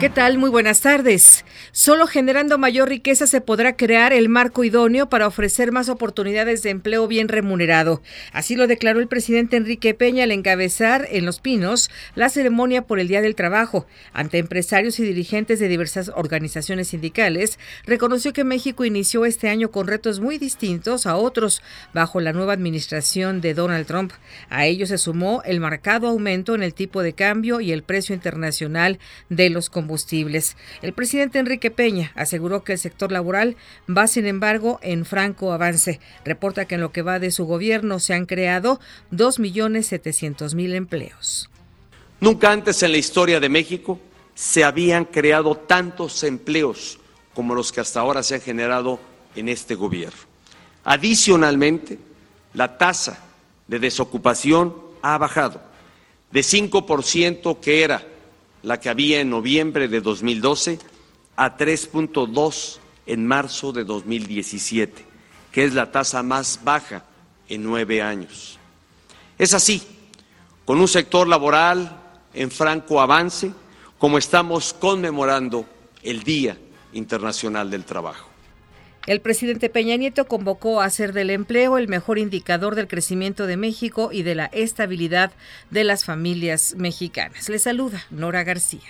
¿Qué tal? Muy buenas tardes. Solo generando mayor riqueza se podrá crear el marco idóneo para ofrecer más oportunidades de empleo bien remunerado. Así lo declaró el presidente Enrique Peña al encabezar en Los Pinos la ceremonia por el Día del Trabajo. Ante empresarios y dirigentes de diversas organizaciones sindicales, reconoció que México inició este año con retos muy distintos a otros bajo la nueva administración de Donald Trump. A ello se sumó el marcado aumento en el tipo de cambio y el precio internacional de los combustibles. El presidente Enrique Peña aseguró que el sector laboral va, sin embargo, en franco avance. Reporta que en lo que va de su gobierno se han creado 2.700.000 empleos. Nunca antes en la historia de México se habían creado tantos empleos como los que hasta ahora se han generado en este gobierno. Adicionalmente, la tasa de desocupación ha bajado de 5% que era la que había en noviembre de 2012, a 3.2 en marzo de 2017, que es la tasa más baja en nueve años. Es así, con un sector laboral en franco avance, como estamos conmemorando el Día Internacional del Trabajo. El presidente Peña Nieto convocó a hacer del empleo el mejor indicador del crecimiento de México y de la estabilidad de las familias mexicanas. Le saluda Nora García.